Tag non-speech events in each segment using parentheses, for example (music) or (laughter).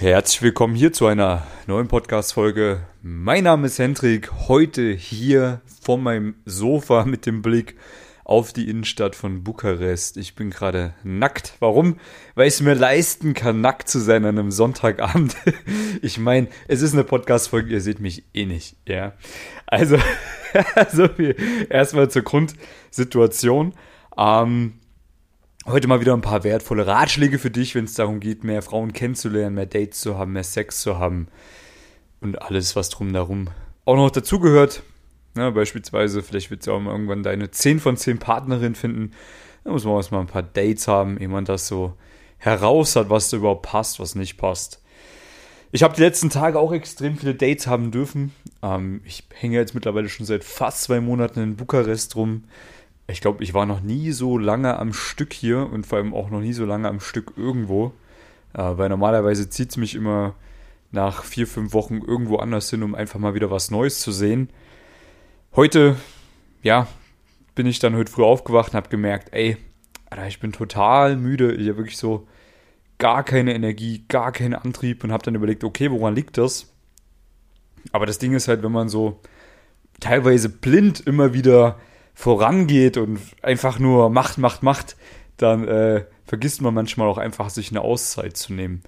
Herzlich willkommen hier zu einer neuen Podcast-Folge. Mein Name ist Hendrik. Heute hier von meinem Sofa (laughs) mit dem Blick auf die Innenstadt von Bukarest. Ich bin gerade nackt. Warum? Weil ich es mir leisten kann, nackt zu sein an einem Sonntagabend. (laughs) Ich meine, es ist eine Podcast-Folge, ihr seht mich eh nicht, ja. Also, (laughs) so viel erstmal zur Grundsituation. Ähm, Heute mal wieder ein paar wertvolle Ratschläge für dich, wenn es darum geht, mehr Frauen kennenzulernen, mehr Dates zu haben, mehr Sex zu haben und alles, was drum darum auch noch dazugehört. Ja, beispielsweise, vielleicht wird du auch mal irgendwann deine 10 von 10 Partnerin finden. Da muss man erstmal ein paar Dates haben, ehe man das so heraus hat, was da überhaupt passt, was nicht passt. Ich habe die letzten Tage auch extrem viele Dates haben dürfen. Ähm, ich hänge jetzt mittlerweile schon seit fast zwei Monaten in Bukarest rum ich glaube, ich war noch nie so lange am Stück hier und vor allem auch noch nie so lange am Stück irgendwo. Äh, weil normalerweise zieht es mich immer nach vier, fünf Wochen irgendwo anders hin, um einfach mal wieder was Neues zu sehen. Heute, ja, bin ich dann heute früh aufgewacht und habe gemerkt, ey, Alter, ich bin total müde. Ich habe wirklich so gar keine Energie, gar keinen Antrieb und habe dann überlegt, okay, woran liegt das? Aber das Ding ist halt, wenn man so teilweise blind immer wieder vorangeht und einfach nur macht, macht, macht, dann äh, vergisst man manchmal auch einfach, sich eine Auszeit zu nehmen.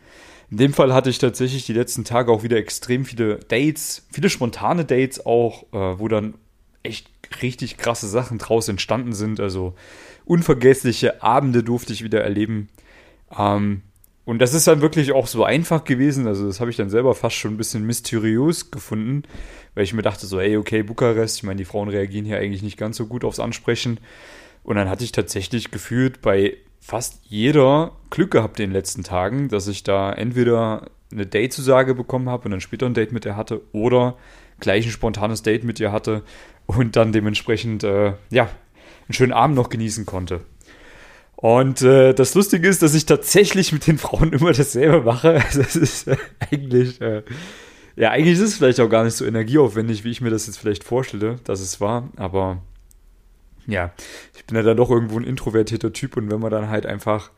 In dem Fall hatte ich tatsächlich die letzten Tage auch wieder extrem viele Dates, viele spontane Dates auch, äh, wo dann echt richtig krasse Sachen draus entstanden sind. Also unvergessliche Abende durfte ich wieder erleben. Ähm, und das ist dann wirklich auch so einfach gewesen. Also, das habe ich dann selber fast schon ein bisschen mysteriös gefunden, weil ich mir dachte, so, ey, okay, Bukarest, ich meine, die Frauen reagieren hier eigentlich nicht ganz so gut aufs Ansprechen. Und dann hatte ich tatsächlich gefühlt bei fast jeder Glück gehabt in den letzten Tagen, dass ich da entweder eine Date-Zusage bekommen habe und dann später ein Date mit ihr hatte oder gleich ein spontanes Date mit ihr hatte und dann dementsprechend, äh, ja, einen schönen Abend noch genießen konnte. Und äh, das Lustige ist, dass ich tatsächlich mit den Frauen immer dasselbe mache. (laughs) Also es ist äh, eigentlich, äh, ja, eigentlich ist es vielleicht auch gar nicht so energieaufwendig, wie ich mir das jetzt vielleicht vorstelle, dass es war. Aber ja, ich bin ja dann doch irgendwo ein introvertierter Typ und wenn man dann halt einfach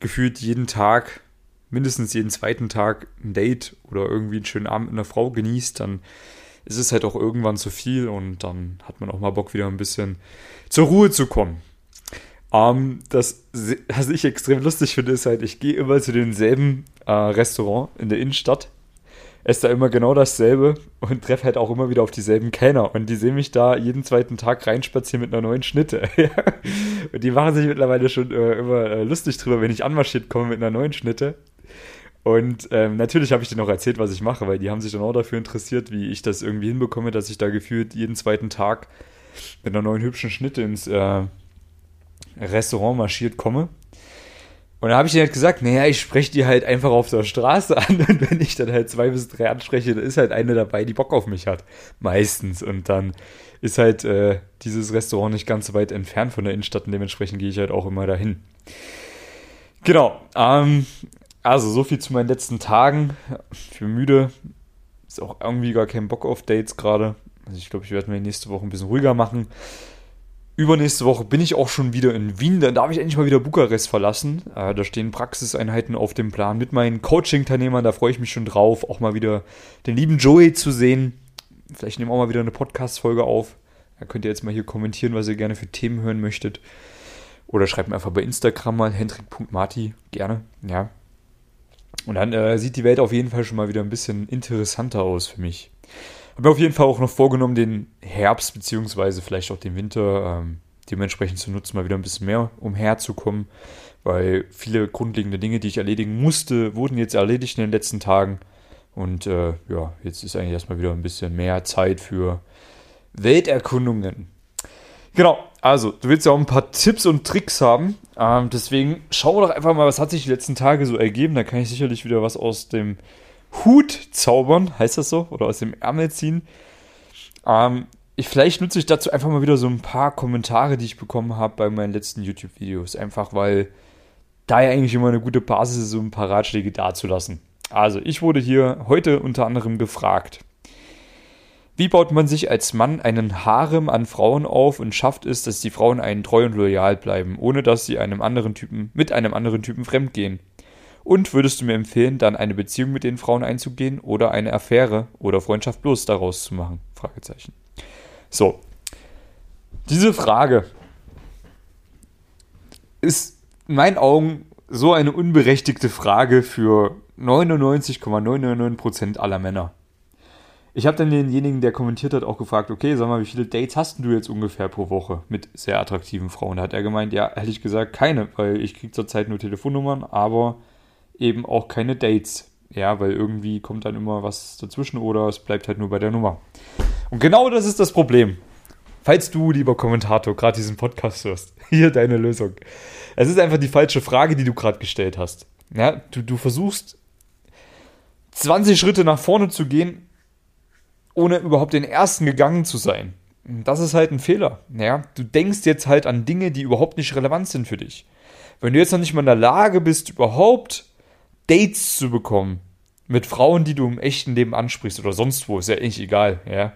gefühlt jeden Tag, mindestens jeden zweiten Tag ein Date oder irgendwie einen schönen Abend mit einer Frau genießt, dann ist es halt auch irgendwann zu viel und dann hat man auch mal Bock, wieder ein bisschen zur Ruhe zu kommen. Um, ähm, das, was ich extrem lustig finde, ist halt, ich gehe immer zu demselben äh, Restaurant in der Innenstadt, esse da immer genau dasselbe und treffe halt auch immer wieder auf dieselben Kellner. Und die sehen mich da jeden zweiten Tag reinspazieren mit einer neuen Schnitte. (laughs) und die machen sich mittlerweile schon äh, immer äh, lustig drüber, wenn ich anmarschiert komme mit einer neuen Schnitte. Und ähm, natürlich habe ich denen auch erzählt, was ich mache, weil die haben sich dann auch dafür interessiert, wie ich das irgendwie hinbekomme, dass ich da gefühlt jeden zweiten Tag mit einer neuen hübschen Schnitte ins äh, Restaurant marschiert komme. Und da habe ich dir halt gesagt, naja, ich spreche die halt einfach auf der Straße (laughs) an und wenn ich dann halt zwei bis drei anspreche, dann ist halt eine dabei, die Bock auf mich hat. Meistens. Und dann ist halt äh, dieses Restaurant nicht ganz so weit entfernt von der Innenstadt und dementsprechend gehe ich halt auch immer dahin. Genau. Ähm, also so viel zu meinen letzten Tagen. Ich bin müde. Ist auch irgendwie gar kein Bock auf Dates gerade. Also ich glaube, ich werde mir nächste Woche ein bisschen ruhiger machen. Übernächste Woche bin ich auch schon wieder in Wien. Dann darf ich endlich mal wieder Bukarest verlassen. Äh, da stehen Praxiseinheiten auf dem Plan mit meinen Coaching-Teilnehmern. Da freue ich mich schon drauf, auch mal wieder den lieben Joey zu sehen. Vielleicht nehmen wir auch mal wieder eine Podcast-Folge auf. Da könnt ihr jetzt mal hier kommentieren, was ihr gerne für Themen hören möchtet. Oder schreibt mir einfach bei Instagram mal hendrik.marti. Gerne, ja. Und dann äh, sieht die Welt auf jeden Fall schon mal wieder ein bisschen interessanter aus für mich. Habe mir auf jeden Fall auch noch vorgenommen, den Herbst beziehungsweise vielleicht auch den Winter ähm, dementsprechend zu nutzen, mal wieder ein bisschen mehr umherzukommen, weil viele grundlegende Dinge, die ich erledigen musste, wurden jetzt erledigt in den letzten Tagen. Und äh, ja, jetzt ist eigentlich erstmal wieder ein bisschen mehr Zeit für Welterkundungen. Genau, also du willst ja auch ein paar Tipps und Tricks haben. Ähm, deswegen schau doch einfach mal, was hat sich die letzten Tage so ergeben. Da kann ich sicherlich wieder was aus dem Hut zaubern, heißt das so? Oder aus dem Ärmel ziehen. Ähm, ich, vielleicht nutze ich dazu einfach mal wieder so ein paar Kommentare, die ich bekommen habe bei meinen letzten YouTube-Videos. Einfach weil da ja eigentlich immer eine gute Basis ist, so ein paar Ratschläge dazulassen. Also, ich wurde hier heute unter anderem gefragt. Wie baut man sich als Mann einen Harem an Frauen auf und schafft es, dass die Frauen einen treu und loyal bleiben, ohne dass sie einem anderen Typen, mit einem anderen Typen fremdgehen? Und würdest du mir empfehlen, dann eine Beziehung mit den Frauen einzugehen oder eine Affäre oder Freundschaft bloß daraus zu machen? Fragezeichen. So. Diese Frage ist in meinen Augen so eine unberechtigte Frage für 99,999% aller Männer. Ich habe dann denjenigen, der kommentiert hat, auch gefragt, okay, sag mal, wie viele Dates hast du jetzt ungefähr pro Woche mit sehr attraktiven Frauen? Da hat er gemeint, ja, ehrlich gesagt, keine, weil ich kriege zurzeit nur Telefonnummern, aber eben auch keine Dates. Ja, weil irgendwie kommt dann immer was dazwischen oder es bleibt halt nur bei der Nummer. Und genau das ist das Problem. Falls du, lieber Kommentator, gerade diesen Podcast hörst, (laughs) hier deine Lösung. Es ist einfach die falsche Frage, die du gerade gestellt hast. Ja, du, du versuchst 20 Schritte nach vorne zu gehen, ohne überhaupt den ersten gegangen zu sein. Das ist halt ein Fehler. Ja? Du denkst jetzt halt an Dinge, die überhaupt nicht relevant sind für dich. Wenn du jetzt noch nicht mal in der Lage bist, überhaupt Dates zu bekommen mit Frauen, die du im echten Leben ansprichst oder sonst wo, ist ja eigentlich egal, ja.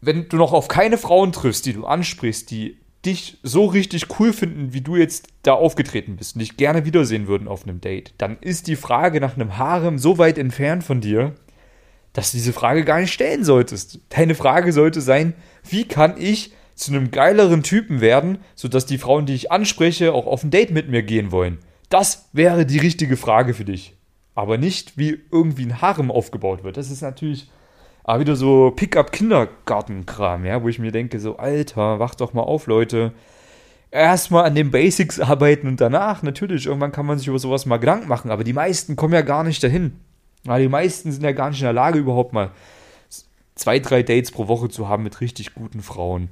Wenn du noch auf keine Frauen triffst, die du ansprichst, die dich so richtig cool finden, wie du jetzt da aufgetreten bist und dich gerne wiedersehen würden auf einem Date, dann ist die Frage nach einem Harem so weit entfernt von dir, dass du diese Frage gar nicht stellen solltest. Deine Frage sollte sein, wie kann ich zu einem geileren Typen werden, sodass die Frauen, die ich anspreche, auch auf ein Date mit mir gehen wollen. Das wäre die richtige Frage für dich. Aber nicht, wie irgendwie ein Harem aufgebaut wird. Das ist natürlich aber wieder so Pickup-Kindergartenkram, ja, wo ich mir denke, so, Alter, wach doch mal auf, Leute. Erstmal an den Basics (laughs) arbeiten und danach, natürlich, irgendwann kann man sich über sowas mal Gedanken machen, aber die meisten kommen ja gar nicht dahin. Ja, die meisten sind ja gar nicht in der Lage, überhaupt mal zwei, drei Dates pro Woche zu haben mit richtig guten Frauen.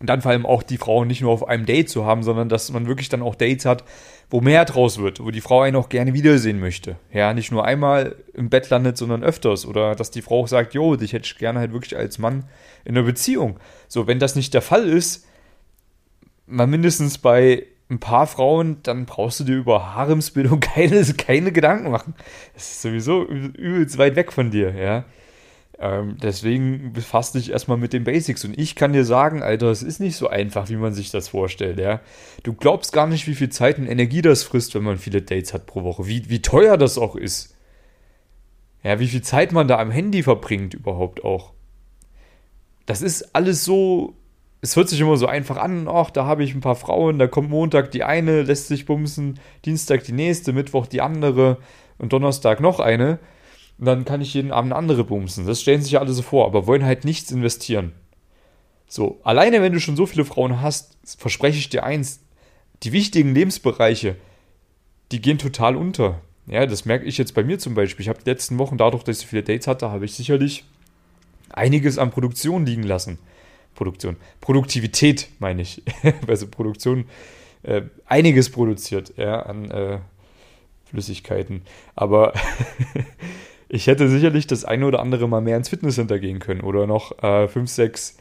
Und dann vor allem auch die Frauen nicht nur auf einem Date zu haben, sondern dass man wirklich dann auch Dates hat, wo mehr draus wird, wo die Frau einen auch gerne wiedersehen möchte. Ja, nicht nur einmal im Bett landet, sondern öfters. Oder dass die Frau auch sagt, jo, dich hätte ich gerne halt wirklich als Mann in einer Beziehung. So, wenn das nicht der Fall ist, mal mindestens bei ein paar Frauen, dann brauchst du dir über Haremsbildung (laughs) keine, keine Gedanken machen. Das ist sowieso übelst weit weg von dir, ja. Ähm, deswegen befasst dich erstmal mit den Basics. Und ich kann dir sagen, Alter, es ist nicht so einfach, wie man sich das vorstellt, ja. Du glaubst gar nicht, wie viel Zeit und Energie das frisst, wenn man viele Dates hat pro Woche. Wie, wie teuer das auch ist. Ja, wie viel Zeit man da am Handy verbringt überhaupt auch. Das ist alles so. Es hört sich immer so einfach an, ach, da habe ich ein paar Frauen, da kommt Montag die eine, lässt sich bumsen, Dienstag die nächste, Mittwoch die andere und Donnerstag noch eine. Und dann kann ich jeden Abend andere bumsen. Das stellen sich ja alle so vor, aber wollen halt nichts investieren. So, alleine wenn du schon so viele Frauen hast, verspreche ich dir eins, die wichtigen Lebensbereiche, die gehen total unter. Ja, das merke ich jetzt bei mir zum Beispiel. Ich habe die letzten Wochen, dadurch, dass ich so viele Dates hatte, habe ich sicherlich einiges an Produktion liegen lassen. Produktion. Produktivität meine ich. (laughs) also Produktion, äh, einiges produziert, ja, an äh, Flüssigkeiten. Aber (laughs) ich hätte sicherlich das eine oder andere mal mehr ins Fitnesscenter gehen können oder noch äh, fünf, sechs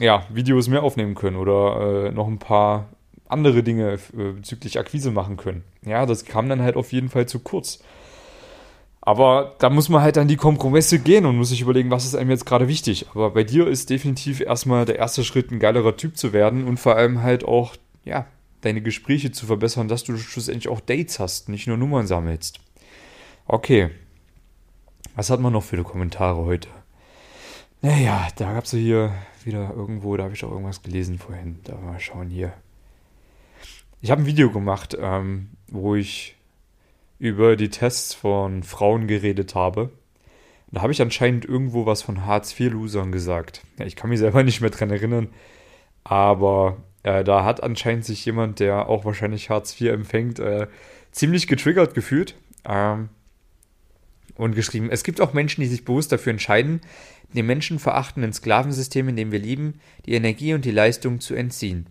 ja, Videos mehr aufnehmen können oder äh, noch ein paar andere Dinge äh, bezüglich Akquise machen können. Ja, das kam dann halt auf jeden Fall zu kurz. Aber da muss man halt an die Kompromisse gehen und muss sich überlegen, was ist einem jetzt gerade wichtig. Aber bei dir ist definitiv erstmal der erste Schritt, ein geilerer Typ zu werden und vor allem halt auch, ja, deine Gespräche zu verbessern, dass du schlussendlich auch Dates hast, nicht nur Nummern sammelst. Okay, was hat man noch für Kommentare heute? Naja, da gab es hier wieder irgendwo, da habe ich auch irgendwas gelesen vorhin. Da mal schauen hier. Ich habe ein Video gemacht, ähm, wo ich über die Tests von Frauen geredet habe. Da habe ich anscheinend irgendwo was von Hartz-IV-Losern gesagt. Ja, ich kann mich selber (laughs) nicht mehr dran erinnern, aber äh, da hat anscheinend sich jemand, der auch wahrscheinlich Hartz IV empfängt, äh, ziemlich getriggert gefühlt. Ähm, und geschrieben, es gibt auch Menschen, die sich bewusst dafür entscheiden, dem menschenverachtenden Sklavensystem, in dem wir lieben, die Energie und die Leistung zu entziehen.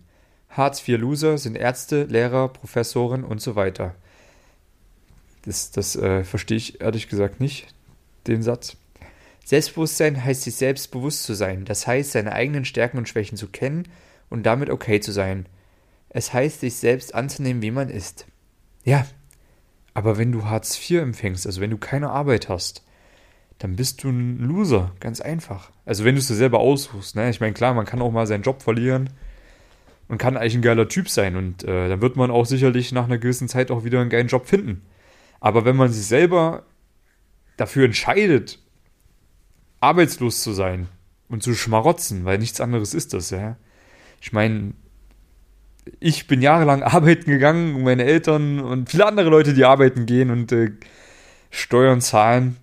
Hartz-IV-Loser sind Ärzte, Lehrer, Professoren und so weiter. Das, das äh, verstehe ich ehrlich gesagt nicht, den Satz. Selbstbewusstsein heißt sich selbst bewusst zu sein, das heißt, seine eigenen Stärken und Schwächen zu kennen und damit okay zu sein. Es heißt, sich selbst anzunehmen, wie man ist. Ja, aber wenn du Hartz IV empfängst, also wenn du keine Arbeit hast, dann bist du ein Loser, ganz einfach. Also wenn du es dir selber aussuchst, ne? Ich meine, klar, man kann auch mal seinen Job verlieren. und kann eigentlich ein geiler Typ sein. Und äh, dann wird man auch sicherlich nach einer gewissen Zeit auch wieder einen geilen Job finden. Aber wenn man sich selber dafür entscheidet, arbeitslos zu sein und zu schmarotzen, weil nichts anderes ist das, ja. Ich meine, ich bin jahrelang (laughs) arbeiten gegangen meine Eltern und viele andere Leute, die arbeiten gehen und äh, Steuern zahlen,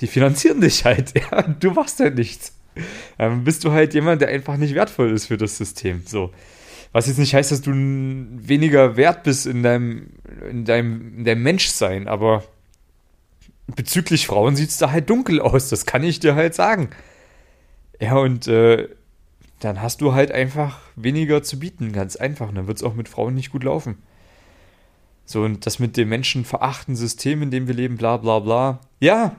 die finanzieren dich (laughs) halt. Ja, du machst halt nichts. Ähm, bist du halt jemand, der einfach nicht wertvoll ist für das System. So. Was jetzt nicht heißt, dass du weniger wert bist in deinem, in deinem, in deinem Menschsein, aber bezüglich Frauen sieht es da halt dunkel aus, das kann ich dir halt sagen. Ja, und äh, dann hast du halt einfach weniger zu bieten, ganz einfach. Und dann wird es auch mit Frauen nicht gut laufen. So, und das mit dem menschenverachtenden System, in dem wir leben, bla bla bla. Ja,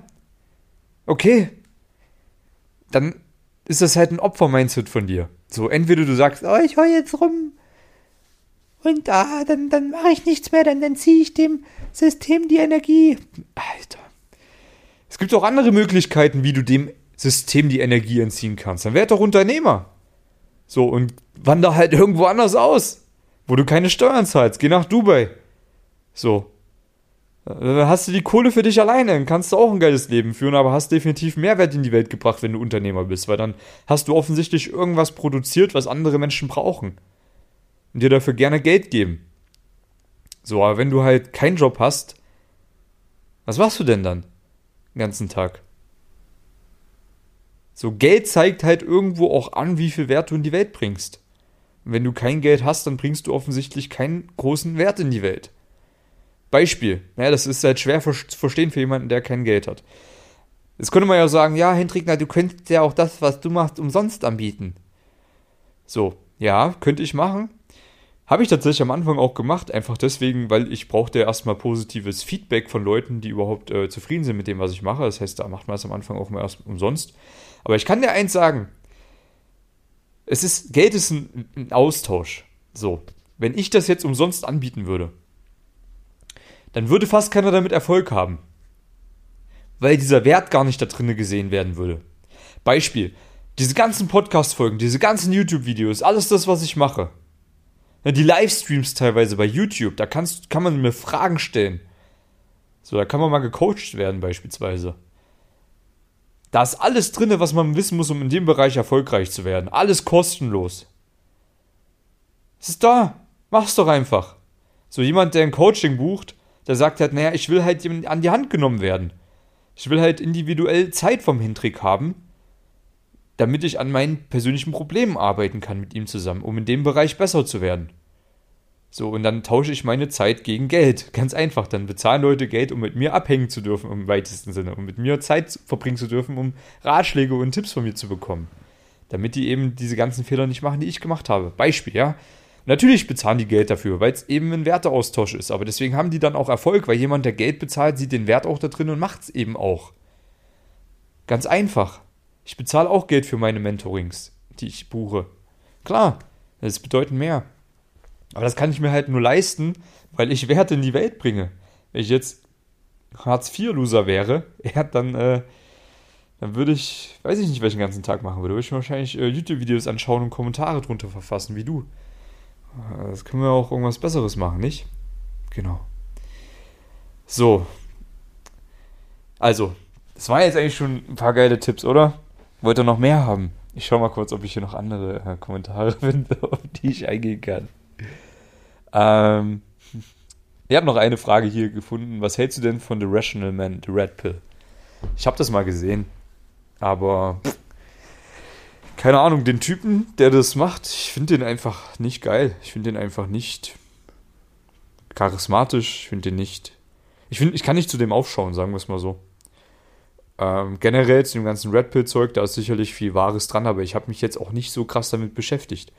okay. Dann ist das halt ein Opfer-Mindset von dir. So, entweder du sagst, oh, ich heul jetzt rum und ah, dann, dann mache ich nichts mehr, dann, dann ziehe ich dem System die Energie. Alter. Es gibt auch andere Möglichkeiten, wie du dem System die Energie entziehen kannst. Dann werd doch Unternehmer. So, und wander halt irgendwo anders aus, wo du keine Steuern zahlst. Geh nach Dubai. So. Dann hast du die Kohle für dich alleine, dann kannst du auch ein geiles Leben führen, aber hast definitiv Mehrwert in die Welt gebracht, wenn du Unternehmer bist, weil dann hast du offensichtlich irgendwas produziert, was andere Menschen brauchen. Und dir dafür gerne Geld geben. So, aber wenn du halt keinen Job hast, was machst du denn dann? Den ganzen Tag. So, Geld zeigt halt irgendwo auch an, wie viel Wert du in die Welt bringst. Und wenn du kein Geld hast, dann bringst du offensichtlich keinen großen Wert in die Welt. Beispiel. Ja, das ist halt schwer zu verstehen für jemanden, der kein Geld hat. Jetzt könnte man ja sagen, ja, Hendrik, na, du könntest ja auch das, was du machst, umsonst anbieten. So, ja, könnte ich machen. Habe ich tatsächlich am Anfang auch gemacht, einfach deswegen, weil ich brauchte erstmal positives Feedback von Leuten, die überhaupt äh, zufrieden sind mit dem, was ich mache. Das heißt, da macht man es am Anfang auch mal erst umsonst. Aber ich kann dir eins sagen. Es ist, Geld ist ein, ein Austausch. So. Wenn ich das jetzt umsonst anbieten würde, dann würde fast keiner damit Erfolg haben. Weil dieser Wert gar nicht da drinnen gesehen werden würde. Beispiel. Diese ganzen Podcast-Folgen, diese ganzen YouTube-Videos, alles das, was ich mache. Die Livestreams teilweise bei YouTube, da kannst, kann man mir Fragen stellen. So, da kann man mal gecoacht werden, beispielsweise. Da ist alles drin, was man wissen muss, um in dem Bereich erfolgreich zu werden. Alles kostenlos. Es ist da. Mach's doch einfach. So jemand, der ein Coaching bucht, der sagt halt, naja, ich will halt an die Hand genommen werden. Ich will halt individuell Zeit vom Hintrick haben, damit ich an meinen persönlichen Problemen arbeiten kann mit ihm zusammen, um in dem Bereich besser zu werden. So, und dann tausche ich meine Zeit gegen Geld. Ganz einfach. Dann bezahlen Leute Geld, um mit mir abhängen zu dürfen, im weitesten Sinne. Um mit mir Zeit verbringen zu dürfen, um Ratschläge und Tipps von mir zu bekommen. Damit die eben diese ganzen Fehler nicht machen, die ich gemacht habe. Beispiel, ja. Natürlich bezahlen die Geld dafür, weil es eben ein Werteaustausch ist. Aber deswegen haben die dann auch Erfolg, weil jemand, der Geld bezahlt, sieht den Wert auch da drin und macht es eben auch. Ganz einfach. Ich bezahle auch Geld für meine Mentorings, die ich buche. Klar, das bedeutet mehr. Aber das kann ich mir halt nur leisten, weil ich Werte in die Welt bringe. Wenn ich jetzt Hartz-IV-Loser wäre, (laughs) ja, dann, äh, dann würde ich, weiß ich nicht, welchen ganzen Tag machen würde. Würde ich wahrscheinlich äh, YouTube-Videos anschauen und Kommentare drunter verfassen, wie du. Äh, das können wir auch irgendwas Besseres machen, nicht? Genau. So. Also, das waren jetzt eigentlich schon ein paar geile Tipps, oder? Wollt ihr noch mehr haben? Ich schau mal kurz, ob ich hier noch andere äh, Kommentare (laughs) finde, auf die ich eingehen kann. Ähm, (laughs) ich habe noch eine Frage hier gefunden. Was hältst du denn von The Rational Man, The Red Pill? Ich habe das mal gesehen, aber keine Ahnung, den Typen, der das macht, ich finde den einfach nicht geil. Ich finde den einfach nicht charismatisch. Ich finde den nicht. Ich finde, ich kann nicht zu dem aufschauen, sagen wir es mal so. Ähm, generell zu dem ganzen Red Pill-Zeug, da ist sicherlich viel Wahres dran, aber ich habe mich jetzt auch nicht so krass damit beschäftigt.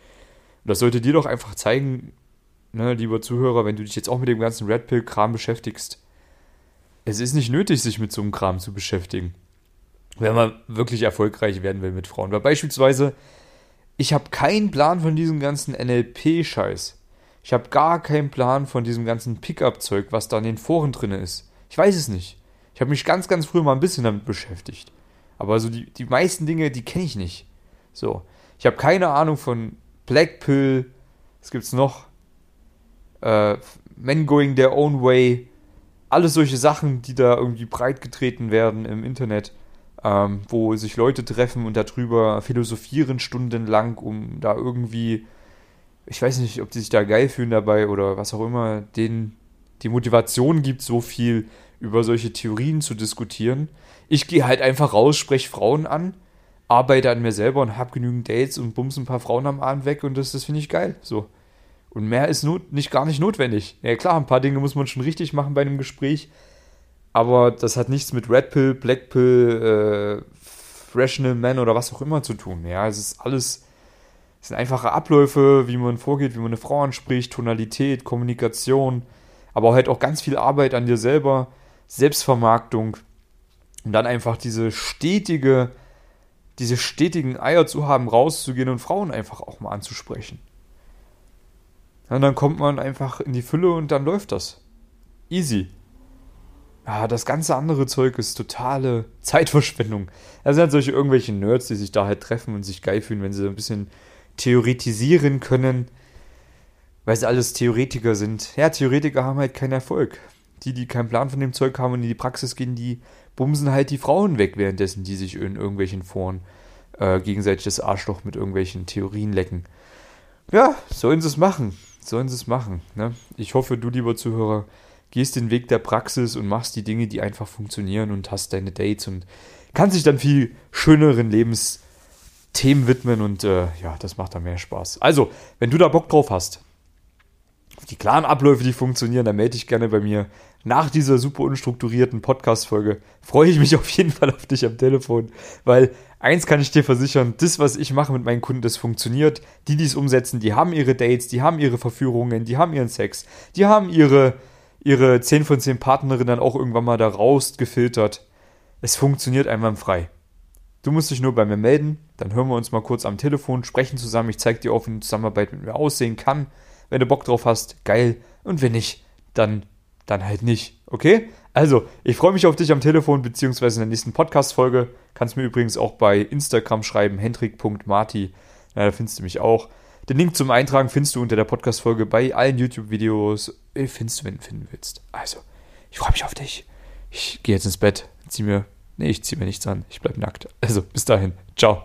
Und das sollte dir doch einfach zeigen, ne, lieber Zuhörer, wenn du dich jetzt auch mit dem ganzen Red Pill-Kram beschäftigst. Es ist nicht nötig, sich mit so einem Kram zu beschäftigen. Wenn man wirklich erfolgreich werden will mit Frauen. Weil beispielsweise, ich habe keinen Plan von diesem ganzen NLP-Scheiß. Ich habe gar keinen Plan von diesem ganzen Pickup-Zeug, was da in den Foren drin ist. Ich weiß es nicht. Ich habe mich ganz, ganz früh mal ein bisschen damit beschäftigt. Aber so die, die meisten Dinge, die kenne ich nicht. So. Ich habe keine Ahnung von Blackpill, Was gibt's noch? Äh, Men Going Their Own Way. Alles solche Sachen, die da irgendwie breit getreten werden im Internet, ähm, wo sich Leute treffen und darüber philosophieren stundenlang, um da irgendwie, ich weiß nicht, ob die sich da geil fühlen dabei oder was auch immer, denen die Motivation gibt, so viel über solche Theorien zu diskutieren. Ich gehe halt einfach raus, spreche Frauen an, arbeite an mir selber und habe genügend Dates und bums ein paar Frauen am Abend weg und das, das finde ich geil. So. Und mehr ist not, nicht, gar nicht notwendig. Ja klar, ein paar Dinge muss man schon richtig machen bei einem Gespräch, aber das hat nichts mit Red Pill, Black Pill, äh, Rational Man oder was auch immer zu tun. Ja, es ist alles, es sind einfache Abläufe, wie man vorgeht, wie man eine Frau anspricht, Tonalität, Kommunikation, aber halt auch ganz viel Arbeit an dir selber, Selbstvermarktung und dann einfach diese stetige, diese stetigen Eier zu haben, rauszugehen und Frauen einfach auch mal anzusprechen. Und dann kommt man einfach in die Fülle und dann läuft das. Easy. Ja, das ganze andere Zeug ist totale Zeitverschwendung. Das sind halt solche irgendwelche Nerds, die sich da halt treffen und sich geil fühlen, wenn sie ein bisschen theoretisieren können, weil sie alles Theoretiker sind. Ja, Theoretiker haben halt keinen Erfolg. Die, die keinen Plan von dem Zeug haben und in die Praxis gehen, die bumsen halt die Frauen weg, währenddessen die sich in irgendwelchen Foren äh, gegenseitig das Arschloch mit irgendwelchen Theorien lecken. Ja, sollen sie es machen. Sollen sie es machen. Ne? Ich hoffe, du, lieber Zuhörer, gehst den Weg der Praxis und machst die Dinge, die einfach funktionieren und hast deine Dates und kannst dich dann viel schöneren Lebensthemen widmen und äh, ja, das macht dann mehr Spaß. Also, wenn du da Bock drauf hast, auf die klaren Abläufe, die funktionieren, dann melde dich gerne bei mir. Nach dieser super unstrukturierten Podcast-Folge freue ich mich auf jeden Fall auf dich am Telefon, weil eins kann ich dir versichern, das, was ich mache mit meinen Kunden, das funktioniert. Die, die es umsetzen, die haben ihre Dates, die haben ihre Verführungen, die haben ihren Sex, die haben ihre ihre 10 von 10 Partnerinnen dann auch irgendwann mal da rausgefiltert. Es funktioniert einwandfrei. Du musst dich nur bei mir melden, dann hören wir uns mal kurz am Telefon, sprechen zusammen, ich zeige dir auf, wie eine Zusammenarbeit mit mir aussehen kann. Wenn du Bock drauf hast, geil. Und wenn nicht, dann, dann halt nicht. Okay? Also, ich freue mich auf dich am Telefon beziehungsweise in der nächsten Podcast-Folge. Kannst mir übrigens auch bei Instagram schreiben, hendrik.marti. Ja, da findest du mich auch. Den Link zum Eintragen findest du unter der Podcast-Folge bei allen YouTube-Videos. Äh, findest du, wenn du finden willst. Also, ich freue mich auf dich. Ich gehe jetzt ins Bett, zieh mir. Nee, ich zieh mir nichts an. Ich bleib nackt. Also, bis dahin. Ciao.